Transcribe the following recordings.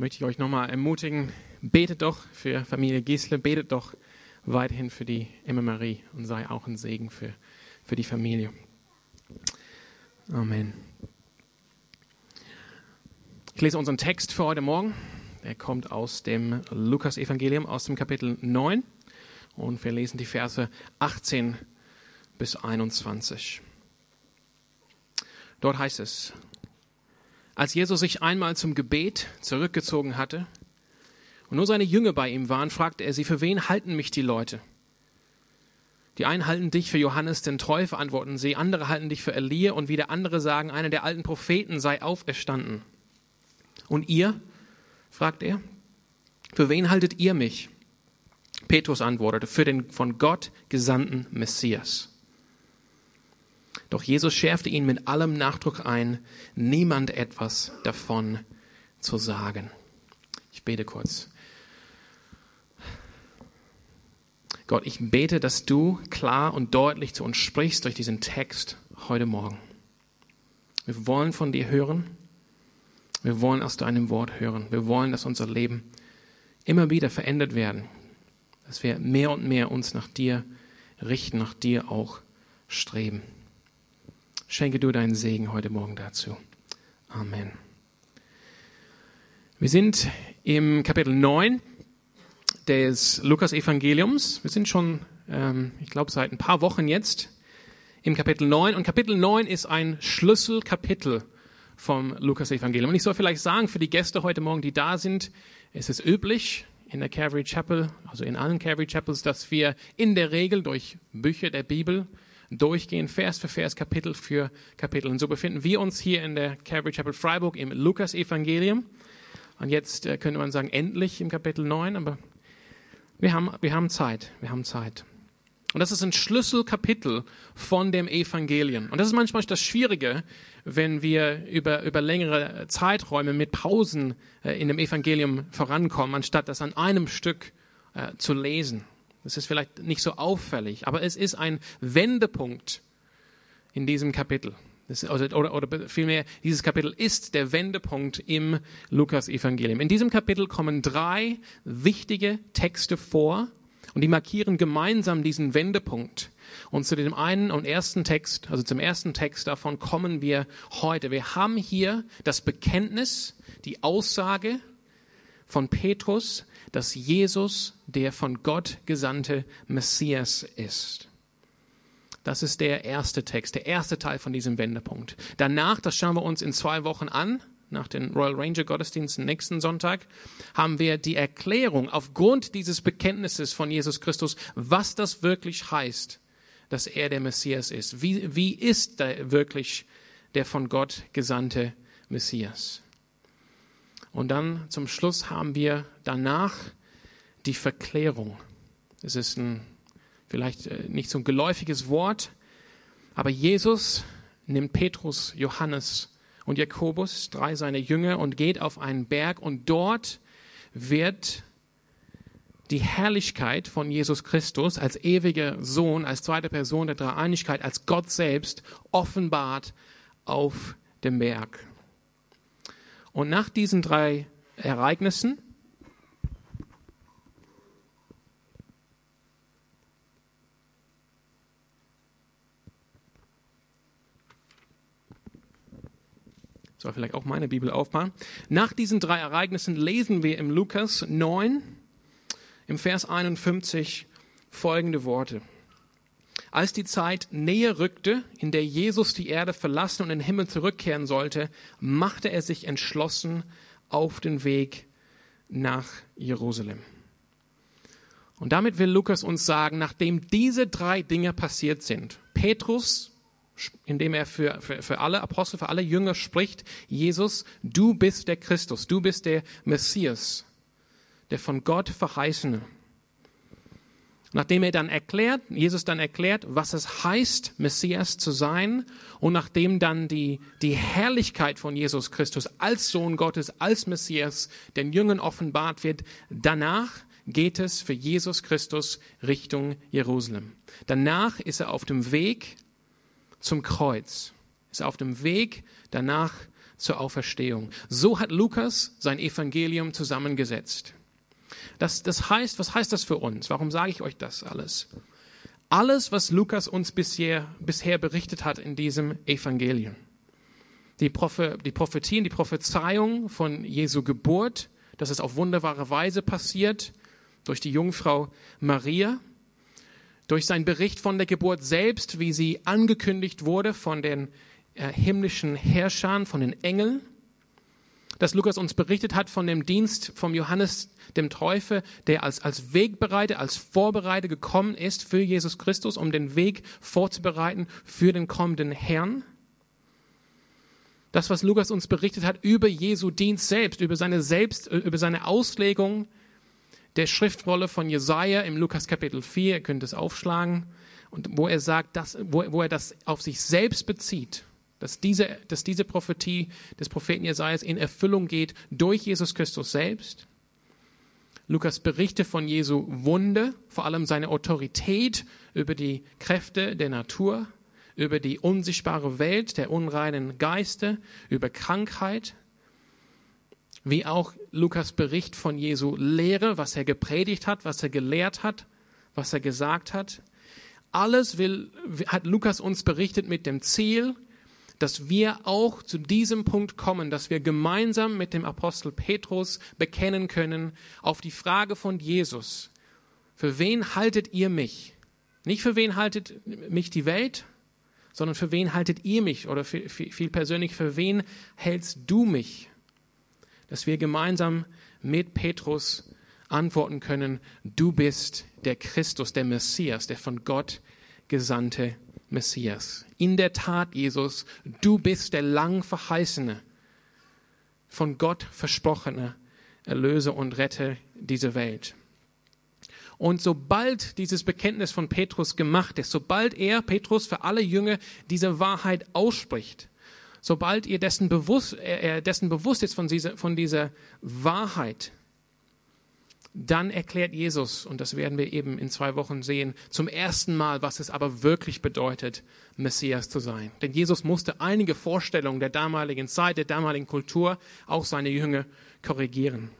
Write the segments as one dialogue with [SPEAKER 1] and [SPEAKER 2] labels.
[SPEAKER 1] möchte ich euch nochmal ermutigen, betet doch für Familie Giesle, betet doch weiterhin für die Emma Marie und sei auch ein Segen für, für die Familie. Amen. Ich lese unseren Text für heute Morgen. Er kommt aus dem Lukas-Evangelium, aus dem Kapitel 9. Und wir lesen die Verse 18 bis 21. Dort heißt es, als Jesus sich einmal zum Gebet zurückgezogen hatte und nur seine Jünger bei ihm waren, fragte er sie, für wen halten mich die Leute? Die einen halten dich für Johannes den Täufer, antworten sie, andere halten dich für Elia und wieder andere sagen, einer der alten Propheten sei auferstanden. Und ihr? fragt er. Für wen haltet ihr mich? Petrus antwortete, für den von Gott gesandten Messias. Doch Jesus schärfte ihn mit allem Nachdruck ein, niemand etwas davon zu sagen. Ich bete kurz. Gott, ich bete, dass du klar und deutlich zu uns sprichst durch diesen Text heute Morgen. Wir wollen von dir hören. Wir wollen aus deinem Wort hören. Wir wollen, dass unser Leben immer wieder verändert werden. Dass wir mehr und mehr uns nach dir richten, nach dir auch streben. Schenke du deinen Segen heute Morgen dazu. Amen. Wir sind im Kapitel 9 des Lukas-Evangeliums. Wir sind schon, ähm, ich glaube, seit ein paar Wochen jetzt im Kapitel 9. Und Kapitel 9 ist ein Schlüsselkapitel vom Lukas-Evangelium. Und ich soll vielleicht sagen, für die Gäste heute Morgen, die da sind, es ist üblich in der Calvary Chapel, also in allen Calvary Chapels, dass wir in der Regel durch Bücher der Bibel durchgehen, Vers für Vers, Kapitel für Kapitel. Und so befinden wir uns hier in der Calvary Chapel Freiburg im Lukas-Evangelium. Und jetzt äh, könnte man sagen, endlich im Kapitel 9, aber wir haben, wir haben Zeit, wir haben Zeit. Und das ist ein Schlüsselkapitel von dem Evangelium. Und das ist manchmal das Schwierige, wenn wir über, über längere Zeiträume mit Pausen äh, in dem Evangelium vorankommen, anstatt das an einem Stück äh, zu lesen. Das ist vielleicht nicht so auffällig, aber es ist ein Wendepunkt in diesem Kapitel. Das, oder, oder, oder vielmehr, dieses Kapitel ist der Wendepunkt im Lukas-Evangelium. In diesem Kapitel kommen drei wichtige Texte vor und die markieren gemeinsam diesen Wendepunkt. Und zu dem einen und ersten Text, also zum ersten Text davon kommen wir heute. Wir haben hier das Bekenntnis, die Aussage von Petrus, dass Jesus der von Gott gesandte Messias ist. Das ist der erste Text, der erste Teil von diesem Wendepunkt. Danach, das schauen wir uns in zwei Wochen an, nach den Royal Ranger Gottesdiensten nächsten Sonntag, haben wir die Erklärung aufgrund dieses Bekenntnisses von Jesus Christus, was das wirklich heißt, dass er der Messias ist. Wie, wie ist da wirklich der von Gott gesandte Messias? Und dann zum Schluss haben wir danach die Verklärung. Es ist ein vielleicht äh, nicht so ein geläufiges Wort, aber Jesus nimmt Petrus, Johannes und Jakobus, drei seiner Jünger, und geht auf einen Berg und dort wird die Herrlichkeit von Jesus Christus als ewiger Sohn, als zweite Person der Dreieinigkeit, als Gott selbst offenbart auf dem Berg. Und nach diesen drei Ereignissen soll vielleicht auch meine Bibel aufbauen. Nach diesen drei Ereignissen lesen wir im Lukas 9, im Vers 51 folgende Worte. Als die Zeit näher rückte, in der Jesus die Erde verlassen und in den Himmel zurückkehren sollte, machte er sich entschlossen auf den Weg nach Jerusalem. Und damit will Lukas uns sagen, nachdem diese drei Dinge passiert sind, Petrus, indem er für, für, für alle Apostel, für alle Jünger spricht, Jesus, du bist der Christus, du bist der Messias, der von Gott verheißene. Nachdem er dann erklärt, Jesus dann erklärt, was es heißt, Messias zu sein, und nachdem dann die, die Herrlichkeit von Jesus Christus als Sohn Gottes, als Messias den Jüngern offenbart wird, danach geht es für Jesus Christus Richtung Jerusalem. Danach ist er auf dem Weg zum Kreuz, ist auf dem Weg danach zur Auferstehung. So hat Lukas sein Evangelium zusammengesetzt. Das, das heißt, was heißt das für uns? Warum sage ich euch das alles? Alles, was Lukas uns bisher, bisher berichtet hat in diesem Evangelium. Die, Prophe, die Prophetien, die Prophezeiung von Jesu Geburt, dass es auf wunderbare Weise passiert, durch die Jungfrau Maria, durch seinen Bericht von der Geburt selbst, wie sie angekündigt wurde von den äh, himmlischen Herrschern, von den Engeln, dass Lukas uns berichtet hat von dem Dienst vom Johannes dem Täufer, der als, als Wegbereiter, als Vorbereiter gekommen ist für Jesus Christus, um den Weg vorzubereiten für den kommenden Herrn. Das, was Lukas uns berichtet hat über Jesu Dienst selbst, über seine selbst, über seine Auslegung der Schriftrolle von Jesaja im Lukas Kapitel 4, ihr könnt es aufschlagen, und wo er sagt, dass, wo, wo er das auf sich selbst bezieht, dass diese, dass diese Prophetie des Propheten Jesajas in Erfüllung geht durch Jesus Christus selbst. Lukas berichte von Jesu Wunde, vor allem seine Autorität über die Kräfte der Natur, über die unsichtbare Welt der unreinen Geister, über Krankheit, wie auch Lukas Bericht von Jesu Lehre, was er gepredigt hat, was er gelehrt hat, was er gesagt hat. Alles will, hat Lukas uns berichtet mit dem Ziel, dass wir auch zu diesem Punkt kommen, dass wir gemeinsam mit dem Apostel Petrus bekennen können auf die Frage von Jesus. Für wen haltet ihr mich? Nicht für wen haltet mich die Welt, sondern für wen haltet ihr mich? Oder viel, viel persönlich, für wen hältst du mich? dass wir gemeinsam mit Petrus antworten können, du bist der Christus, der Messias, der von Gott gesandte Messias. In der Tat, Jesus, du bist der lang verheißene, von Gott versprochene Erlöser und Retter dieser Welt. Und sobald dieses Bekenntnis von Petrus gemacht ist, sobald er, Petrus, für alle Jünger diese Wahrheit ausspricht, sobald ihr dessen bewusst, er dessen bewusst ist von dieser, von dieser Wahrheit, dann erklärt Jesus, und das werden wir eben in zwei Wochen sehen, zum ersten Mal, was es aber wirklich bedeutet, Messias zu sein. Denn Jesus musste einige Vorstellungen der damaligen Zeit, der damaligen Kultur, auch seine Jünger korrigieren.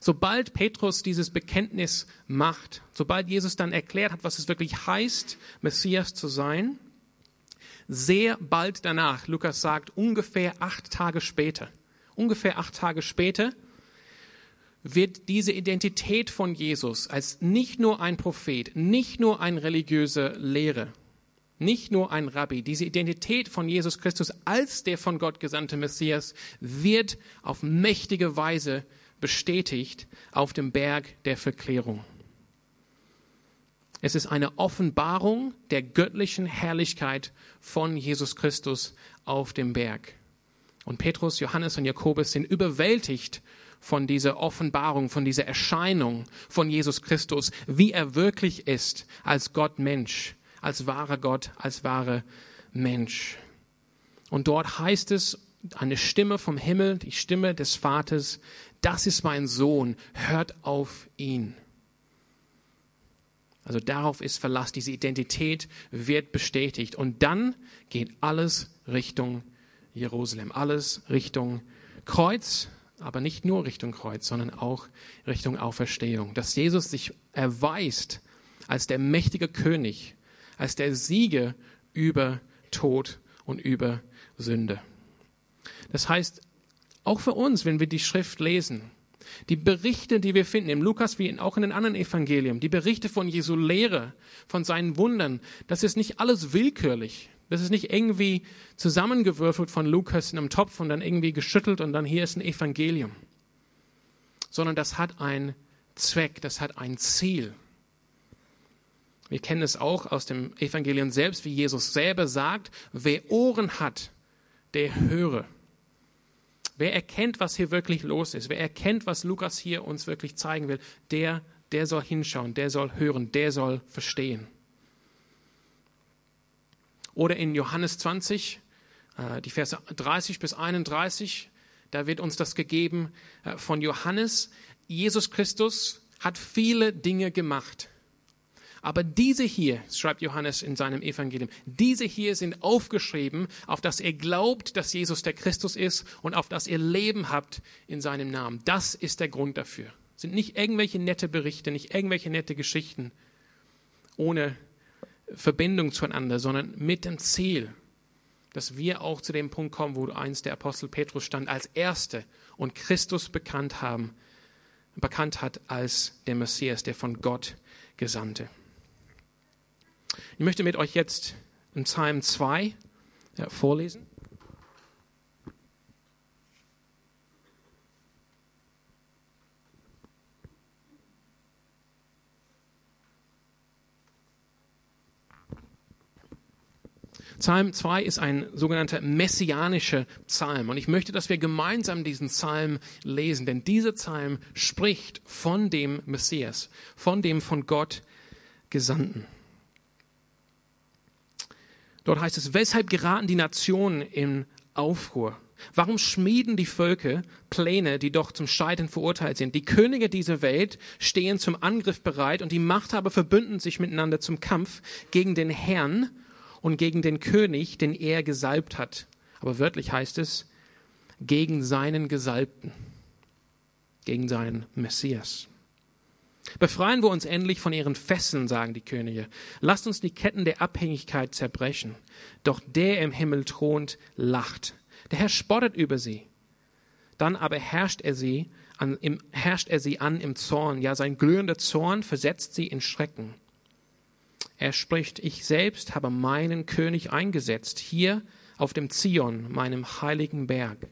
[SPEAKER 1] Sobald Petrus dieses Bekenntnis macht, sobald Jesus dann erklärt hat, was es wirklich heißt, Messias zu sein, sehr bald danach, Lukas sagt ungefähr acht Tage später, ungefähr acht Tage später, wird diese Identität von Jesus als nicht nur ein Prophet, nicht nur ein religiöser Lehrer, nicht nur ein Rabbi, diese Identität von Jesus Christus als der von Gott gesandte Messias wird auf mächtige Weise bestätigt auf dem Berg der Verklärung. Es ist eine Offenbarung der göttlichen Herrlichkeit von Jesus Christus auf dem Berg. Und Petrus, Johannes und Jakobus sind überwältigt von dieser Offenbarung, von dieser Erscheinung von Jesus Christus, wie er wirklich ist als Gott Mensch, als wahrer Gott, als wahrer Mensch. Und dort heißt es, eine Stimme vom Himmel, die Stimme des Vaters, das ist mein Sohn, hört auf ihn. Also darauf ist Verlass, diese Identität wird bestätigt. Und dann geht alles Richtung Jerusalem, alles Richtung Kreuz, aber nicht nur Richtung Kreuz, sondern auch Richtung Auferstehung. Dass Jesus sich erweist als der mächtige König, als der Sieger über Tod und über Sünde. Das heißt, auch für uns, wenn wir die Schrift lesen, die Berichte, die wir finden im Lukas wie auch in den anderen Evangelien, die Berichte von Jesu Lehre, von seinen Wundern, das ist nicht alles willkürlich. Das ist nicht irgendwie zusammengewürfelt von Lukas in einem Topf und dann irgendwie geschüttelt und dann hier ist ein Evangelium. Sondern das hat einen Zweck, das hat ein Ziel. Wir kennen es auch aus dem Evangelium selbst, wie Jesus selber sagt, wer Ohren hat, der höre. Wer erkennt, was hier wirklich los ist, wer erkennt, was Lukas hier uns wirklich zeigen will, der, der soll hinschauen, der soll hören, der soll verstehen. Oder in Johannes 20, äh, die Verse 30 bis 31, da wird uns das gegeben äh, von Johannes. Jesus Christus hat viele Dinge gemacht. Aber diese hier, schreibt Johannes in seinem Evangelium, diese hier sind aufgeschrieben, auf dass ihr glaubt, dass Jesus der Christus ist und auf dass ihr Leben habt in seinem Namen. Das ist der Grund dafür. Es sind nicht irgendwelche nette Berichte, nicht irgendwelche nette Geschichten ohne Verbindung zueinander, sondern mit dem Ziel, dass wir auch zu dem Punkt kommen, wo einst der Apostel Petrus stand, als Erste und Christus bekannt haben, bekannt hat als der Messias, der von Gott Gesandte. Ich möchte mit euch jetzt in Psalm 2 vorlesen. Psalm 2 ist ein sogenannter messianischer Psalm. Und ich möchte, dass wir gemeinsam diesen Psalm lesen, denn dieser Psalm spricht von dem Messias, von dem von Gott Gesandten. Dort heißt es, weshalb geraten die Nationen in Aufruhr? Warum schmieden die Völker Pläne, die doch zum Scheitern verurteilt sind? Die Könige dieser Welt stehen zum Angriff bereit und die Machthaber verbünden sich miteinander zum Kampf gegen den Herrn und gegen den König, den er gesalbt hat. Aber wörtlich heißt es, gegen seinen Gesalbten, gegen seinen Messias. Befreien wir uns endlich von ihren Fesseln, sagen die Könige. Lasst uns die Ketten der Abhängigkeit zerbrechen. Doch der im Himmel thront, lacht. Der Herr spottet über sie. Dann aber herrscht er sie an, im, herrscht er sie an im Zorn. Ja, sein glühender Zorn versetzt sie in Schrecken. Er spricht, ich selbst habe meinen König eingesetzt, hier auf dem Zion, meinem heiligen Berg.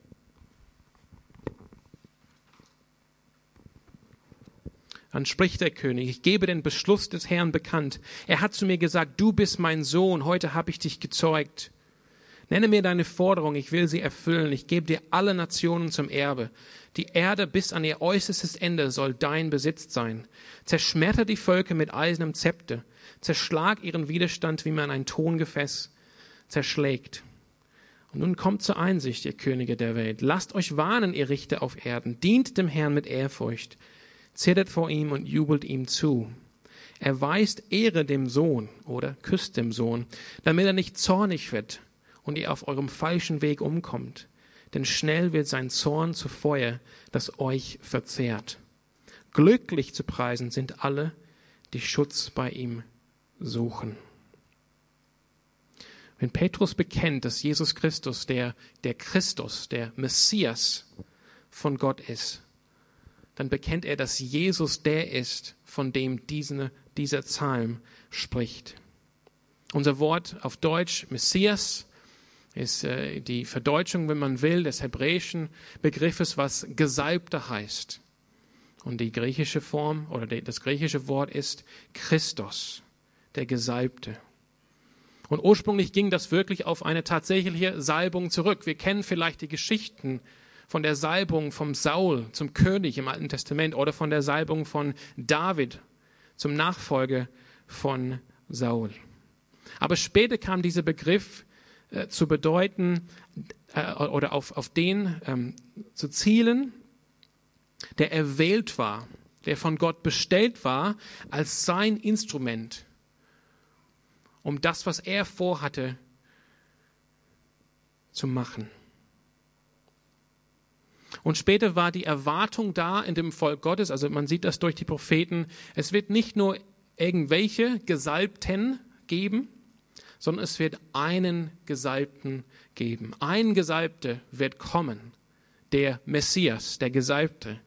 [SPEAKER 1] Dann spricht der König, ich gebe den Beschluss des Herrn bekannt. Er hat zu mir gesagt, du bist mein Sohn, heute habe ich dich gezeugt. Nenne mir deine Forderung, ich will sie erfüllen. Ich gebe dir alle Nationen zum Erbe. Die Erde bis an ihr äußerstes Ende soll dein Besitz sein. Zerschmetter die Völker mit eisernem Zepter. Zerschlag ihren Widerstand, wie man ein Tongefäß zerschlägt. Und nun kommt zur Einsicht, ihr Könige der Welt. Lasst euch warnen, ihr Richter auf Erden. Dient dem Herrn mit Ehrfurcht. Zittert vor ihm und jubelt ihm zu. Erweist Ehre dem Sohn oder küsst dem Sohn, damit er nicht zornig wird und ihr auf eurem falschen Weg umkommt. Denn schnell wird sein Zorn zu Feuer, das euch verzehrt. Glücklich zu preisen sind alle, die Schutz bei ihm suchen. Wenn Petrus bekennt, dass Jesus Christus der, der Christus, der Messias von Gott ist, dann bekennt er, dass Jesus der ist, von dem diesen, dieser Psalm spricht. Unser Wort auf Deutsch Messias ist äh, die Verdeutschung, wenn man will, des hebräischen Begriffes, was Gesalbter heißt. Und die griechische Form oder das griechische Wort ist Christus der Gesalbte. Und ursprünglich ging das wirklich auf eine tatsächliche Salbung zurück. Wir kennen vielleicht die Geschichten von der Salbung vom Saul zum König im Alten Testament oder von der Salbung von David zum Nachfolger von Saul. Aber später kam dieser Begriff äh, zu bedeuten äh, oder auf, auf den ähm, zu zielen, der erwählt war, der von Gott bestellt war als sein Instrument um das, was er vorhatte, zu machen. Und später war die Erwartung da in dem Volk Gottes, also man sieht das durch die Propheten, es wird nicht nur irgendwelche Gesalbten geben, sondern es wird einen Gesalbten geben. Ein Gesalbter wird kommen, der Messias, der Gesalbte.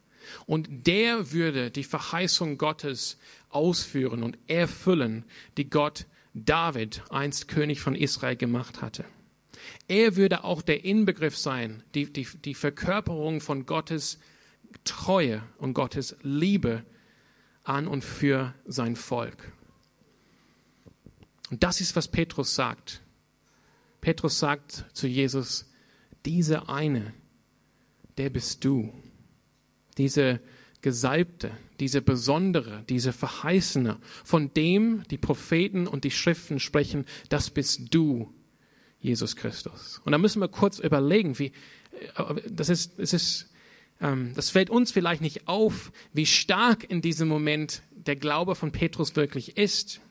[SPEAKER 1] Und der würde die Verheißung Gottes ausführen und erfüllen, die Gott David, einst König von Israel, gemacht hatte. Er würde auch der Inbegriff sein, die, die, die Verkörperung von Gottes Treue und Gottes Liebe an und für sein Volk. Und das ist, was Petrus sagt. Petrus sagt zu Jesus, diese eine, der bist du. Diese Gesalbte, diese Besondere, diese Verheißene, von dem die Propheten und die Schriften sprechen, das bist du, Jesus Christus. Und da müssen wir kurz überlegen, wie, äh, das ist, es ist, ähm, das fällt uns vielleicht nicht auf, wie stark in diesem Moment der Glaube von Petrus wirklich ist.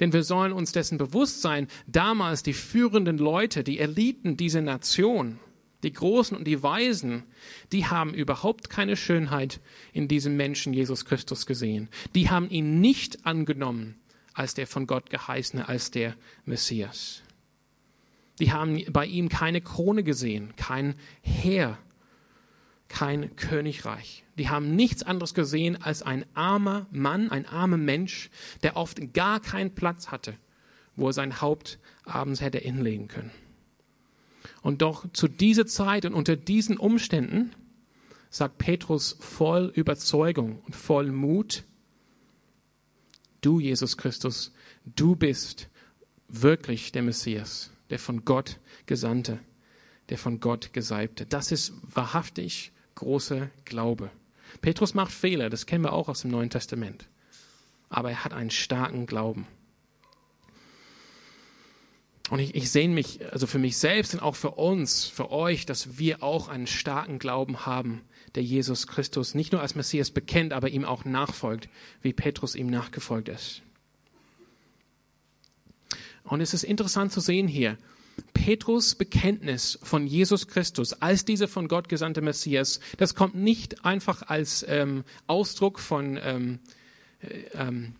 [SPEAKER 1] Denn wir sollen uns dessen bewusst sein, damals die führenden Leute, die Eliten dieser Nation, die Großen und die Weisen, die haben überhaupt keine Schönheit in diesem Menschen Jesus Christus gesehen. Die haben ihn nicht angenommen als der von Gott geheißene, als der Messias. Die haben bei ihm keine Krone gesehen, kein Heer, kein Königreich. Die haben nichts anderes gesehen als ein armer Mann, ein armer Mensch, der oft gar keinen Platz hatte, wo er sein Haupt abends hätte hinlegen können. Und doch zu dieser Zeit und unter diesen Umständen sagt Petrus voll Überzeugung und voll Mut, du Jesus Christus, du bist wirklich der Messias, der von Gott Gesandte, der von Gott Gesalbte. Das ist wahrhaftig großer Glaube. Petrus macht Fehler, das kennen wir auch aus dem Neuen Testament. Aber er hat einen starken Glauben. Und ich, ich sehne mich, also für mich selbst und auch für uns, für euch, dass wir auch einen starken Glauben haben, der Jesus Christus nicht nur als Messias bekennt, aber ihm auch nachfolgt, wie Petrus ihm nachgefolgt ist. Und es ist interessant zu sehen hier, Petrus Bekenntnis von Jesus Christus als dieser von Gott gesandte Messias, das kommt nicht einfach als ähm, Ausdruck von ähm, äh, ähm,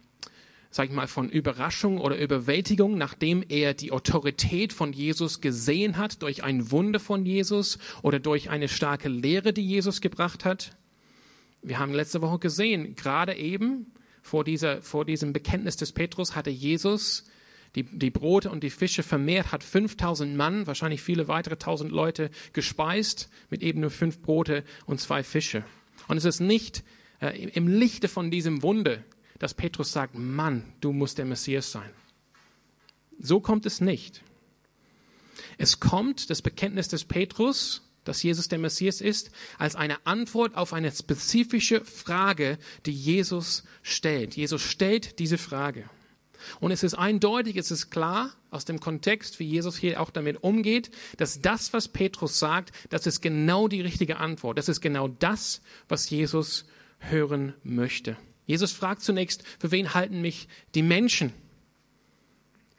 [SPEAKER 1] sag ich mal, von Überraschung oder Überwältigung, nachdem er die Autorität von Jesus gesehen hat, durch ein Wunder von Jesus oder durch eine starke Lehre, die Jesus gebracht hat. Wir haben letzte Woche gesehen, gerade eben vor, dieser, vor diesem Bekenntnis des Petrus hatte Jesus die, die Brote und die Fische vermehrt, hat 5000 Mann, wahrscheinlich viele weitere tausend Leute gespeist mit eben nur fünf Brote und zwei Fische. Und es ist nicht äh, im Lichte von diesem Wunder dass Petrus sagt, Mann, du musst der Messias sein. So kommt es nicht. Es kommt das Bekenntnis des Petrus, dass Jesus der Messias ist, als eine Antwort auf eine spezifische Frage, die Jesus stellt. Jesus stellt diese Frage. Und es ist eindeutig, es ist klar aus dem Kontext, wie Jesus hier auch damit umgeht, dass das, was Petrus sagt, das ist genau die richtige Antwort. Das ist genau das, was Jesus hören möchte. Jesus fragt zunächst, für wen halten mich die Menschen?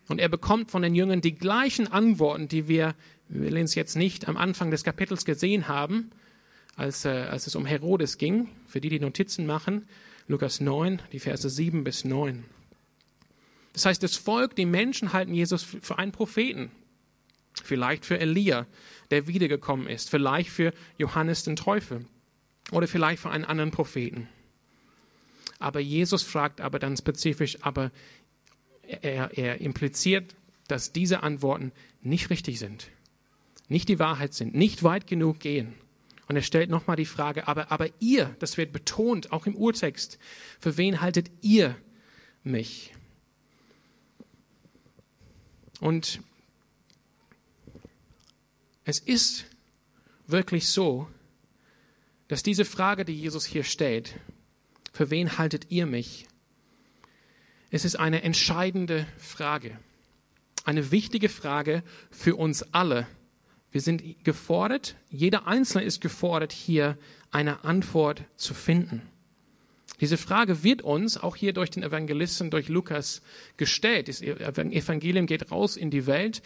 [SPEAKER 1] Und er bekommt von den Jüngern die gleichen Antworten, die wir, wir es jetzt nicht am Anfang des Kapitels gesehen haben, als, äh, als es um Herodes ging, für die, die Notizen machen, Lukas 9, die Verse 7 bis 9. Das heißt, das Volk, die Menschen halten Jesus für einen Propheten, vielleicht für Elia, der wiedergekommen ist, vielleicht für Johannes den Täufer oder vielleicht für einen anderen Propheten. Aber Jesus fragt aber dann spezifisch, aber er, er impliziert, dass diese Antworten nicht richtig sind, nicht die Wahrheit sind, nicht weit genug gehen. Und er stellt nochmal die Frage, aber, aber ihr, das wird betont, auch im Urtext, für wen haltet ihr mich? Und es ist wirklich so, dass diese Frage, die Jesus hier stellt, für wen haltet ihr mich? Es ist eine entscheidende Frage, eine wichtige Frage für uns alle. Wir sind gefordert, jeder Einzelne ist gefordert, hier eine Antwort zu finden. Diese Frage wird uns auch hier durch den Evangelisten, durch Lukas gestellt. Das Evangelium geht raus in die Welt.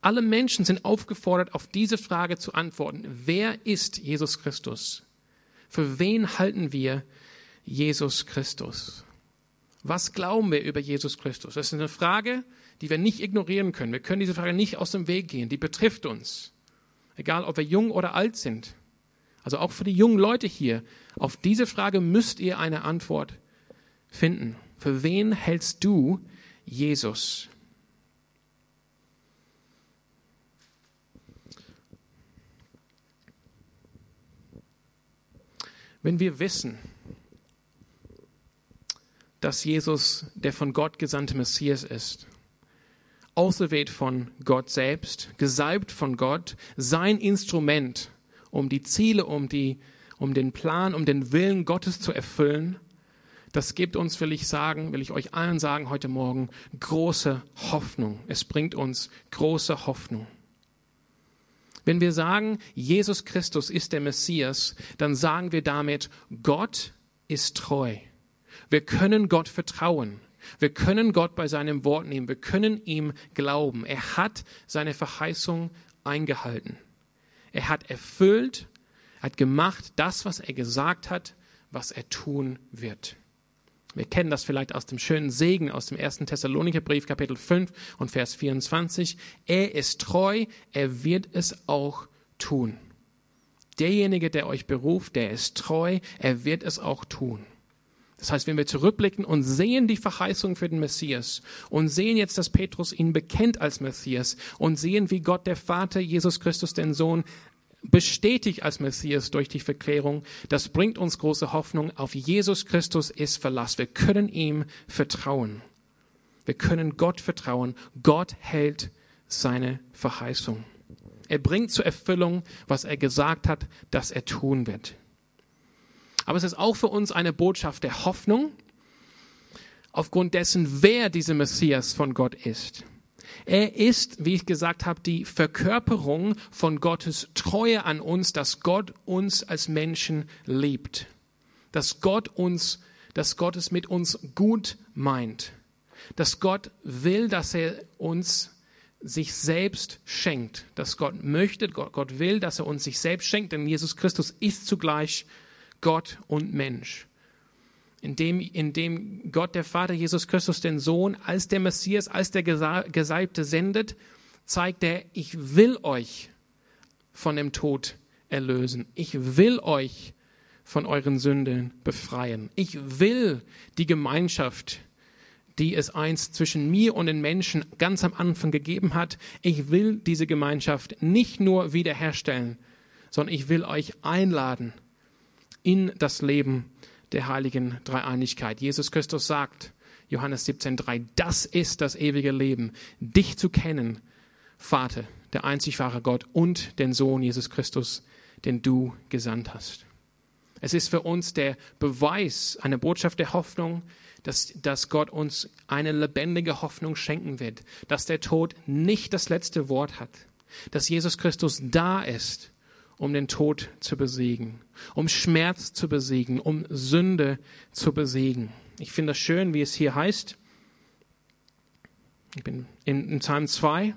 [SPEAKER 1] Alle Menschen sind aufgefordert, auf diese Frage zu antworten. Wer ist Jesus Christus? Für wen halten wir Jesus Christus. Was glauben wir über Jesus Christus? Das ist eine Frage, die wir nicht ignorieren können. Wir können diese Frage nicht aus dem Weg gehen. Die betrifft uns. Egal, ob wir jung oder alt sind. Also auch für die jungen Leute hier. Auf diese Frage müsst ihr eine Antwort finden. Für wen hältst du Jesus? Wenn wir wissen, dass Jesus der von Gott gesandte Messias ist. Auserwählt von Gott selbst, gesalbt von Gott, sein Instrument, um die Ziele, um, die, um den Plan, um den Willen Gottes zu erfüllen. Das gibt uns, will ich sagen, will ich euch allen sagen heute Morgen, große Hoffnung. Es bringt uns große Hoffnung. Wenn wir sagen, Jesus Christus ist der Messias, dann sagen wir damit, Gott ist treu. Wir können Gott vertrauen. Wir können Gott bei seinem Wort nehmen. Wir können ihm glauben. Er hat seine Verheißung eingehalten. Er hat erfüllt, hat gemacht das, was er gesagt hat, was er tun wird. Wir kennen das vielleicht aus dem schönen Segen aus dem ersten Thessalonikerbrief, Kapitel 5 und Vers 24. Er ist treu, er wird es auch tun. Derjenige, der euch beruft, der ist treu, er wird es auch tun. Das heißt, wenn wir zurückblicken und sehen die Verheißung für den Messias und sehen jetzt, dass Petrus ihn bekennt als Messias und sehen, wie Gott der Vater Jesus Christus den Sohn bestätigt als Messias durch die Verklärung, das bringt uns große Hoffnung. Auf Jesus Christus ist Verlass. Wir können ihm vertrauen. Wir können Gott vertrauen. Gott hält seine Verheißung. Er bringt zur Erfüllung, was er gesagt hat, dass er tun wird. Aber es ist auch für uns eine Botschaft der Hoffnung, aufgrund dessen, wer dieser Messias von Gott ist. Er ist, wie ich gesagt habe, die Verkörperung von Gottes Treue an uns, dass Gott uns als Menschen liebt. Dass Gott uns, dass Gott es mit uns gut meint. Dass Gott will, dass er uns sich selbst schenkt. Dass Gott möchte, Gott, Gott will, dass er uns sich selbst schenkt, denn Jesus Christus ist zugleich Gott und Mensch. Indem, indem Gott, der Vater Jesus Christus, den Sohn als der Messias, als der Gesalbte sendet, zeigt er, ich will euch von dem Tod erlösen. Ich will euch von euren Sünden befreien. Ich will die Gemeinschaft, die es einst zwischen mir und den Menschen ganz am Anfang gegeben hat, ich will diese Gemeinschaft nicht nur wiederherstellen, sondern ich will euch einladen in das Leben der heiligen Dreieinigkeit. Jesus Christus sagt, Johannes 17,3, das ist das ewige Leben, dich zu kennen, Vater, der einzig wahre Gott und den Sohn Jesus Christus, den du gesandt hast. Es ist für uns der Beweis, eine Botschaft der Hoffnung, dass, dass Gott uns eine lebendige Hoffnung schenken wird, dass der Tod nicht das letzte Wort hat, dass Jesus Christus da ist um den Tod zu besiegen, um Schmerz zu besiegen, um Sünde zu besiegen. Ich finde das schön, wie es hier heißt. Ich bin in, in Psalm 2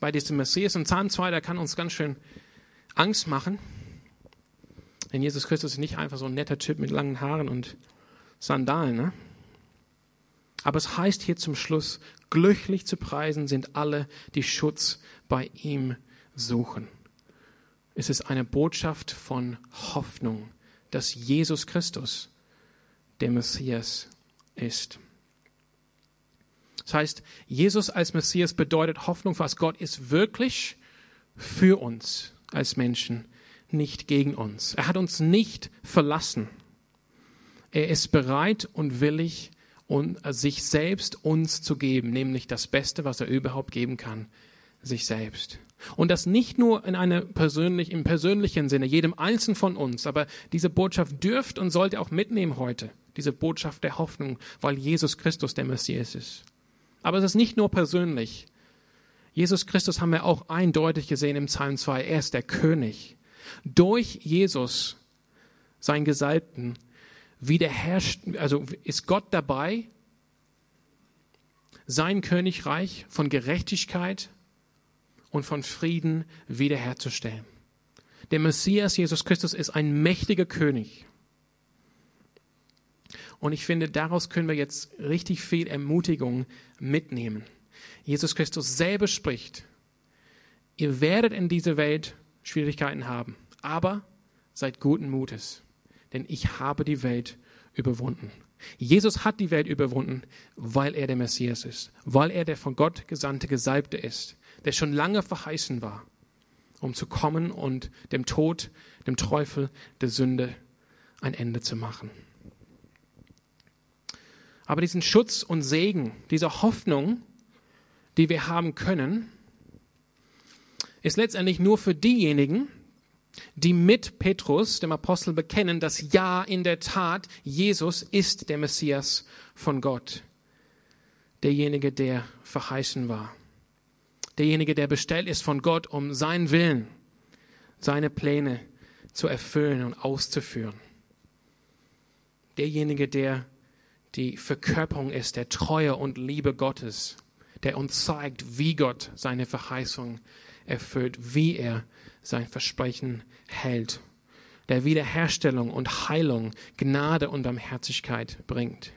[SPEAKER 1] bei diesem Messias. Und Psalm 2, der kann uns ganz schön Angst machen. Denn Jesus Christus ist nicht einfach so ein netter Typ mit langen Haaren und Sandalen. Ne? Aber es heißt hier zum Schluss, glücklich zu preisen sind alle, die Schutz bei ihm suchen. Es ist eine Botschaft von Hoffnung, dass Jesus Christus der Messias ist. Das heißt, Jesus als Messias bedeutet Hoffnung, was Gott ist wirklich für uns als Menschen, nicht gegen uns. Er hat uns nicht verlassen. Er ist bereit und willig, sich selbst uns zu geben, nämlich das Beste, was er überhaupt geben kann, sich selbst. Und das nicht nur in eine persönlich, im persönlichen Sinne, jedem Einzelnen von uns, aber diese Botschaft dürft und sollte auch mitnehmen heute. Diese Botschaft der Hoffnung, weil Jesus Christus der Messias ist. Aber es ist nicht nur persönlich. Jesus Christus haben wir auch eindeutig gesehen im Psalm 2. Er ist der König. Durch Jesus, sein Gesalbten, wiederherrscht, also ist Gott dabei, sein Königreich von Gerechtigkeit und von Frieden wiederherzustellen. Der Messias Jesus Christus ist ein mächtiger König. Und ich finde, daraus können wir jetzt richtig viel Ermutigung mitnehmen. Jesus Christus selber spricht, ihr werdet in dieser Welt Schwierigkeiten haben, aber seid guten Mutes, denn ich habe die Welt überwunden. Jesus hat die Welt überwunden, weil er der Messias ist, weil er der von Gott gesandte Gesalbte ist, der schon lange verheißen war, um zu kommen und dem Tod, dem Teufel, der Sünde ein Ende zu machen. Aber diesen Schutz und Segen, diese Hoffnung, die wir haben können, ist letztendlich nur für diejenigen, die mit Petrus, dem Apostel, bekennen, dass ja, in der Tat, Jesus ist der Messias von Gott, derjenige, der verheißen war derjenige, der bestellt ist von Gott, um seinen Willen, seine Pläne zu erfüllen und auszuführen. Derjenige, der die Verkörperung ist der Treue und Liebe Gottes, der uns zeigt, wie Gott seine Verheißung erfüllt, wie er sein Versprechen hält, der Wiederherstellung und Heilung, Gnade und Barmherzigkeit bringt.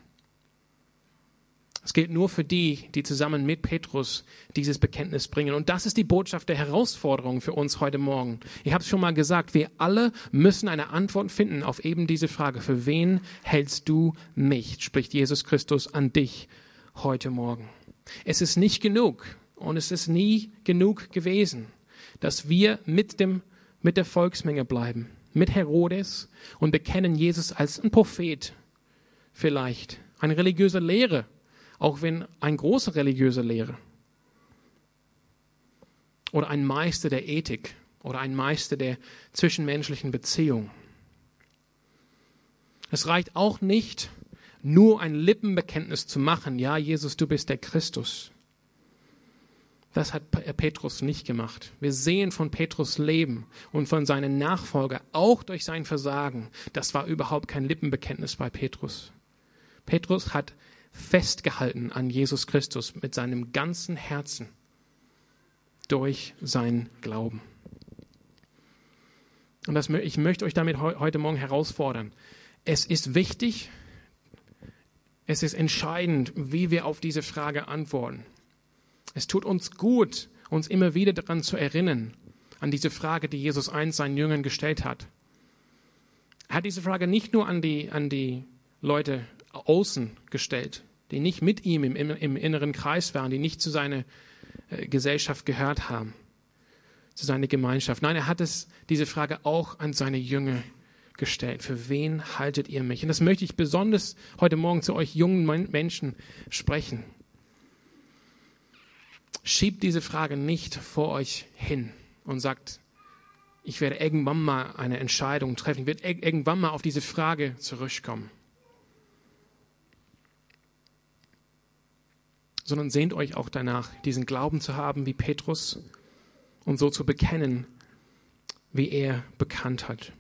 [SPEAKER 1] Es gilt nur für die, die zusammen mit Petrus dieses Bekenntnis bringen. Und das ist die Botschaft der Herausforderung für uns heute Morgen. Ich habe es schon mal gesagt, wir alle müssen eine Antwort finden auf eben diese Frage. Für wen hältst du mich? spricht Jesus Christus an dich heute Morgen. Es ist nicht genug und es ist nie genug gewesen, dass wir mit, dem, mit der Volksmenge bleiben, mit Herodes und bekennen Jesus als ein Prophet vielleicht, eine religiöse Lehre auch wenn ein großer religiöser Lehrer oder ein Meister der Ethik oder ein Meister der zwischenmenschlichen Beziehung. Es reicht auch nicht, nur ein Lippenbekenntnis zu machen, ja, Jesus, du bist der Christus. Das hat Petrus nicht gemacht. Wir sehen von Petrus Leben und von seinen Nachfolger, auch durch sein Versagen, das war überhaupt kein Lippenbekenntnis bei Petrus. Petrus hat festgehalten an Jesus Christus mit seinem ganzen Herzen durch sein Glauben. Und das, ich möchte euch damit heute Morgen herausfordern. Es ist wichtig, es ist entscheidend, wie wir auf diese Frage antworten. Es tut uns gut, uns immer wieder daran zu erinnern, an diese Frage, die Jesus einst seinen Jüngern gestellt hat. Er hat diese Frage nicht nur an die, an die Leute außen gestellt, die nicht mit ihm im, im inneren Kreis waren, die nicht zu seiner äh, Gesellschaft gehört haben, zu seiner Gemeinschaft. Nein, er hat es, diese Frage auch an seine Jünger gestellt. Für wen haltet ihr mich? Und das möchte ich besonders heute Morgen zu euch jungen Menschen sprechen. Schiebt diese Frage nicht vor euch hin und sagt, ich werde irgendwann mal eine Entscheidung treffen, ich werde irgendwann mal auf diese Frage zurückkommen. Sondern sehnt euch auch danach, diesen Glauben zu haben wie Petrus und so zu bekennen, wie er bekannt hat.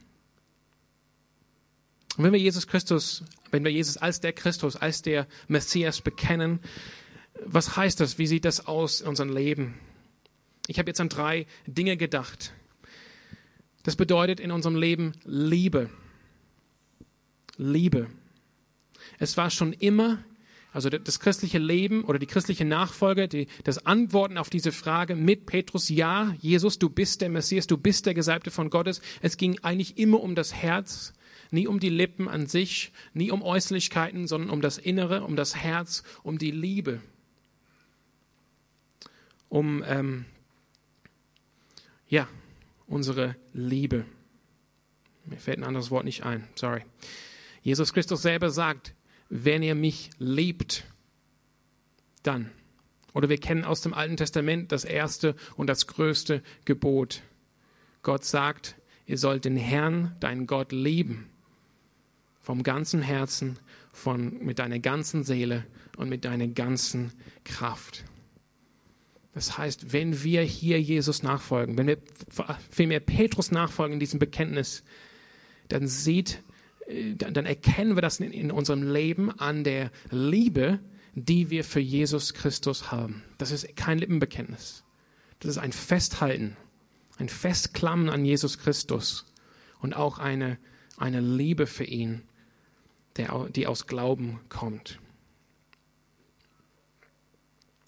[SPEAKER 1] Und wenn wir Jesus Christus, wenn wir Jesus als der Christus, als der Messias bekennen, was heißt das? Wie sieht das aus in unserem Leben? Ich habe jetzt an drei Dinge gedacht. Das bedeutet in unserem Leben Liebe. Liebe. Es war schon immer also das christliche Leben oder die christliche Nachfolge, die, das Antworten auf diese Frage mit Petrus, ja, Jesus, du bist der Messias, du bist der Gesalbte von Gottes. Es ging eigentlich immer um das Herz, nie um die Lippen an sich, nie um Äußerlichkeiten, sondern um das Innere, um das Herz, um die Liebe. Um, ähm, ja, unsere Liebe. Mir fällt ein anderes Wort nicht ein, sorry. Jesus Christus selber sagt, wenn ihr mich liebt, dann. Oder wir kennen aus dem Alten Testament das erste und das größte Gebot. Gott sagt, ihr sollt den Herrn, deinen Gott, lieben. Vom ganzen Herzen, von, mit deiner ganzen Seele und mit deiner ganzen Kraft. Das heißt, wenn wir hier Jesus nachfolgen, wenn wir vielmehr Petrus nachfolgen in diesem Bekenntnis, dann sieht dann erkennen wir das in, unserem Leben an der Liebe, die wir für Jesus Christus haben. Das ist kein Lippenbekenntnis. Das ist ein Festhalten, ein Festklammern an Jesus Christus und auch eine, eine Liebe für ihn, der, die aus Glauben kommt.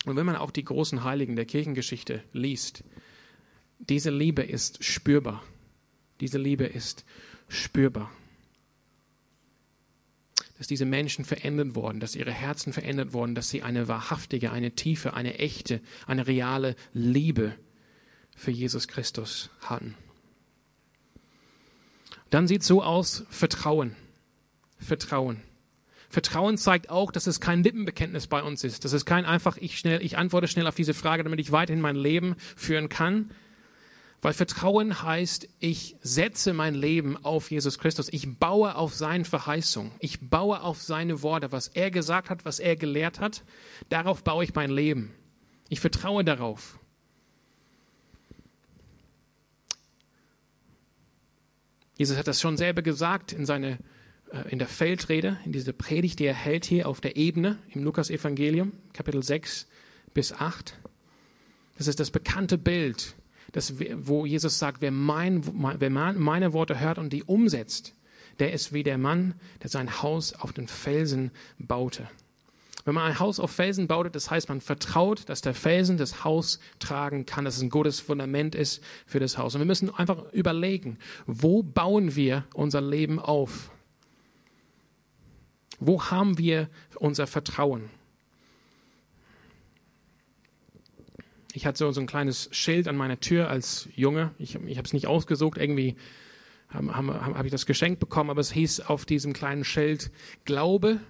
[SPEAKER 1] Und wenn man auch die großen Heiligen der Kirchengeschichte liest, diese Liebe ist spürbar. Diese Liebe ist spürbar dass diese Menschen verändert wurden, dass ihre Herzen verändert wurden, dass sie eine wahrhaftige, eine tiefe, eine echte, eine reale Liebe für Jesus Christus hatten. Dann sieht so aus, Vertrauen. Vertrauen. Vertrauen zeigt auch, dass es kein Lippenbekenntnis bei uns ist. Das ist kein einfach, ich schnell, ich antworte schnell auf diese Frage, damit ich weiterhin mein Leben führen kann, weil Vertrauen heißt, ich setze mein Leben auf Jesus Christus. Ich baue auf seine Verheißung. Ich baue auf seine Worte, was er gesagt hat, was er gelehrt hat. Darauf baue ich mein Leben. Ich vertraue darauf. Jesus hat das schon selber gesagt in seiner äh, in der Feldrede, in dieser Predigt, die er hält hier auf der Ebene im Lukas-Evangelium, Kapitel 6 bis 8. Das ist das bekannte Bild, das, wo Jesus sagt, wer, mein, wer meine Worte hört und die umsetzt, der ist wie der Mann, der sein Haus auf den Felsen baute. Wenn man ein Haus auf Felsen baut, das heißt, man vertraut, dass der Felsen das Haus tragen kann, dass es ein gutes Fundament ist für das Haus. Und wir müssen einfach überlegen, wo bauen wir unser Leben auf? Wo haben wir unser Vertrauen? Ich hatte so, ein kleines Schild an meiner Tür als Junge. Ich, ich habe es nicht ausgesucht. Irgendwie habe hab, hab ich das geschenkt bekommen, aber es hieß auf diesem kleinen Schild Glaube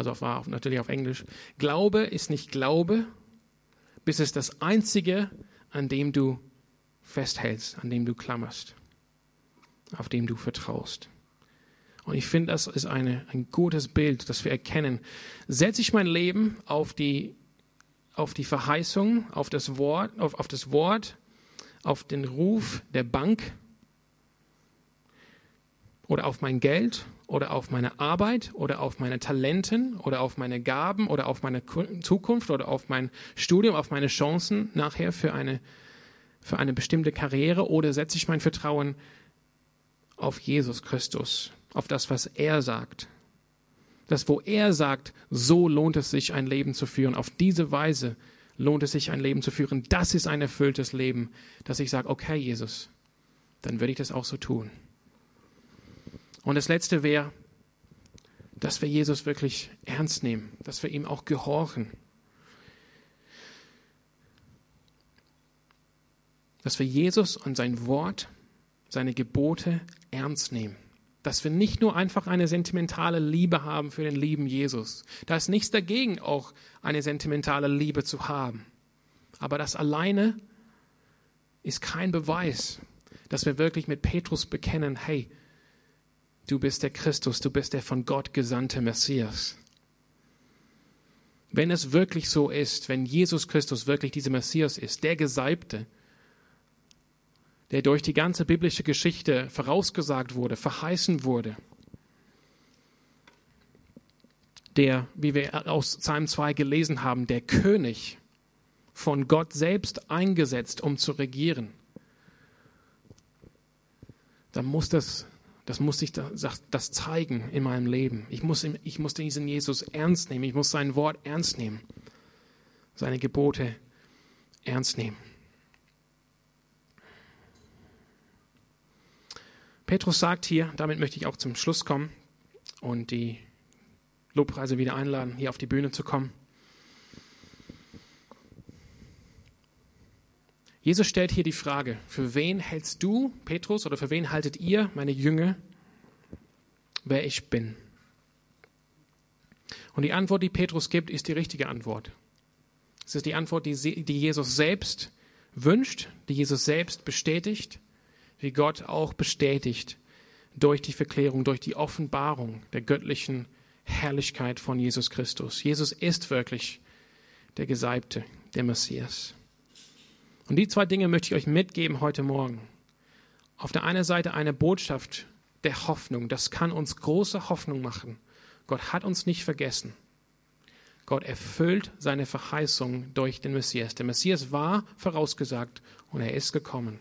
[SPEAKER 1] also war natürlich auf Englisch. Glaube ist nicht Glaube, bis es das Einzige, an dem du festhältst, an dem du klammerst, auf dem du vertraust. Und ich finde, das ist eine, ein gutes Bild, das wir erkennen. Setze ich mein Leben auf die, auf die Verheißung, auf das Wort, auf, auf das Wort, auf den Ruf der Bank oder auf mein Geld oder auf meine Arbeit oder auf meine Talenten oder auf meine Gaben oder auf meine Zukunft oder auf mein Studium, auf meine Chancen nachher für eine, für eine bestimmte Karriere oder setze ich mein Vertrauen auf Jesus Christus, auf das, was er sagt. Das, wo er sagt, so lohnt es sich, ein Leben zu führen. Auf diese Weise lohnt es sich, ein Leben zu führen. Das ist ein erfülltes Leben, dass ich sage, okay, Jesus, dann würde ich das auch so tun. Und das Letzte wäre, dass wir Jesus wirklich ernst nehmen, dass wir ihm auch gehorchen. Dass wir Jesus und sein Wort, seine Gebote ernst nehmen. Dass wir nicht nur einfach eine sentimentale Liebe haben für den lieben Jesus. Da ist nichts dagegen, auch eine sentimentale Liebe zu haben. Aber das alleine ist kein Beweis, dass wir wirklich mit Petrus bekennen, hey, du bist der Christus, du bist der von Gott gesandte Messias. Wenn es wirklich so ist, wenn Jesus Christus wirklich dieser Messias ist, der Gesalbte, der durch die ganze biblische Geschichte vorausgesagt wurde, verheißen wurde, der, wie wir aus Psalm 2 gelesen haben, der König von Gott selbst eingesetzt, um zu regieren, dann muss das das muss ich das zeigen in meinem Leben. Ich muss, ich muss diesen Jesus ernst nehmen. Ich muss sein Wort ernst nehmen. Seine Gebote ernst nehmen. Petrus sagt hier, damit möchte ich auch zum Schluss kommen und die Lobpreise wieder einladen, hier auf die Bühne zu kommen. Jesus stellt hier die Frage, für wen hältst du, Petrus, oder für wen haltet ihr, meine Jünger, wer ich bin? Und die Antwort, die Petrus gibt, ist die richtige Antwort. Es ist die Antwort, die, Jesus selbst wünscht, die Jesus selbst bestätigt, wie Gott auch bestätigt durch die Verklärung, durch die Offenbarung der göttlichen Herrlichkeit von Jesus Christus. Jesus ist wirklich der Gesalbte, der Messias. Und die zwei Dinge möchte ich euch mitgeben heute Morgen. Auf der einen Seite eine Botschaft der Hoffnung. Das kann uns große Hoffnung machen. Gott hat uns nicht vergessen. Gott erfüllt seine Verheißung durch den Messias. Der Messias war vorausgesagt und er ist gekommen.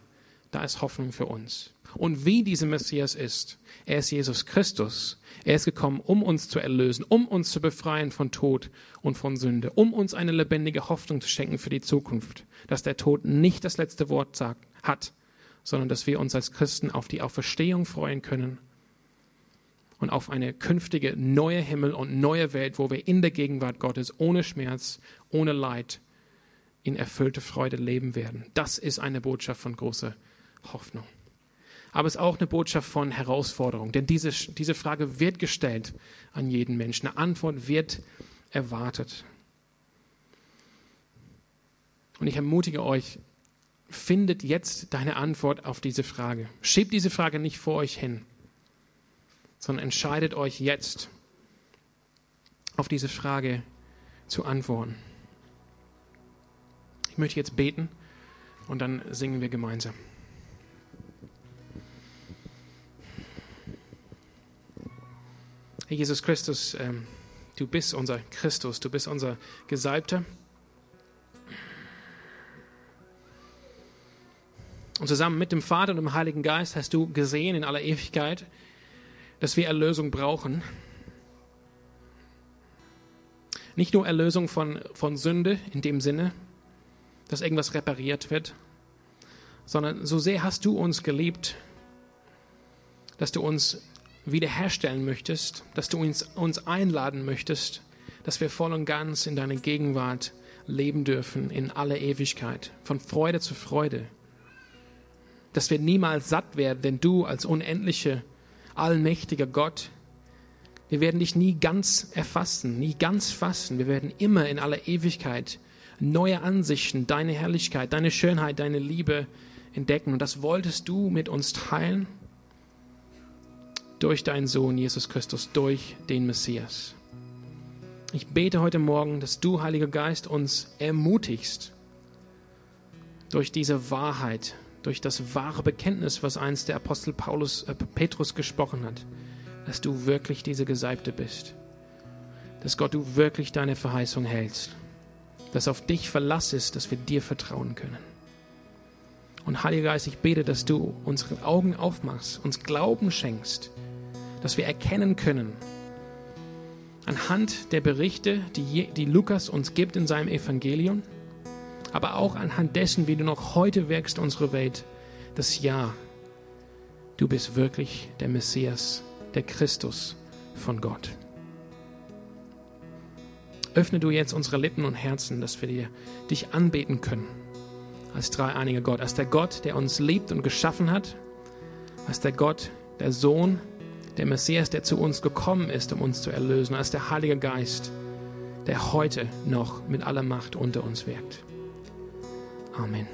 [SPEAKER 1] Da ist Hoffnung für uns. Und wie dieser Messias ist, er ist Jesus Christus. Er ist gekommen, um uns zu erlösen, um uns zu befreien von Tod und von Sünde, um uns eine lebendige Hoffnung zu schenken für die Zukunft, dass der Tod nicht das letzte Wort sagt, hat, sondern dass wir uns als Christen auf die Auferstehung freuen können und auf eine künftige neue Himmel und neue Welt, wo wir in der Gegenwart Gottes ohne Schmerz, ohne Leid in erfüllte Freude leben werden. Das ist eine Botschaft von großer Hoffnung aber es ist auch eine Botschaft von Herausforderung. Denn diese, diese Frage wird gestellt an jeden Menschen. Eine Antwort wird erwartet. Und ich ermutige euch, findet jetzt deine Antwort auf diese Frage. Schiebt diese Frage nicht vor euch hin, sondern entscheidet euch jetzt, auf diese Frage zu antworten. Ich möchte jetzt beten und dann singen wir gemeinsam. Herr Jesus Christus, ähm, du bist unser Christus, du bist unser Gesalbter. Und zusammen mit dem Vater und dem Heiligen Geist hast du gesehen in aller Ewigkeit, dass wir Erlösung brauchen. Nicht nur Erlösung von, von Sünde in dem Sinne, dass irgendwas repariert wird, sondern so sehr hast du uns geliebt, dass du uns wiederherstellen möchtest, dass du uns, uns einladen möchtest, dass wir voll und ganz in deiner Gegenwart leben dürfen in aller Ewigkeit, von Freude zu Freude dass wir niemals satt werden, denn du als unendlicher, allmächtiger Gott, wir werden dich nie ganz erfassen, nie ganz fassen. Wir werden immer in aller Ewigkeit neue Ansichten, deine Herrlichkeit, deine Schönheit, deine Liebe entdecken. Und das wolltest du mit uns teilen durch deinen Sohn Jesus Christus, durch den Messias. Ich bete heute Morgen, dass du, Heiliger Geist, uns ermutigst durch diese Wahrheit, durch das wahre Bekenntnis, was einst der Apostel Paulus, äh, Petrus gesprochen hat, dass du wirklich diese Gesalbte bist. Dass Gott du wirklich deine Verheißung hältst. Dass auf dich Verlass ist, dass wir dir vertrauen können. Und Heiliger Geist, ich bete, dass du unsere Augen aufmachst, uns Glauben schenkst, dass wir erkennen können, anhand der Berichte, die, die Lukas uns gibt in seinem Evangelium, aber auch anhand dessen, wie du noch heute wirkst, unsere Welt, das Ja, du bist wirklich der Messias, der Christus von Gott. Öffne du jetzt unsere Lippen und Herzen, dass wir dir, dich anbeten können als dreieiniger Gott, als der Gott, der uns liebt und geschaffen hat, als der Gott, der Sohn, der Messias, der zu uns gekommen ist, um uns zu erlösen, als der Heilige Geist, der heute noch mit aller Macht unter uns wirkt. Amen.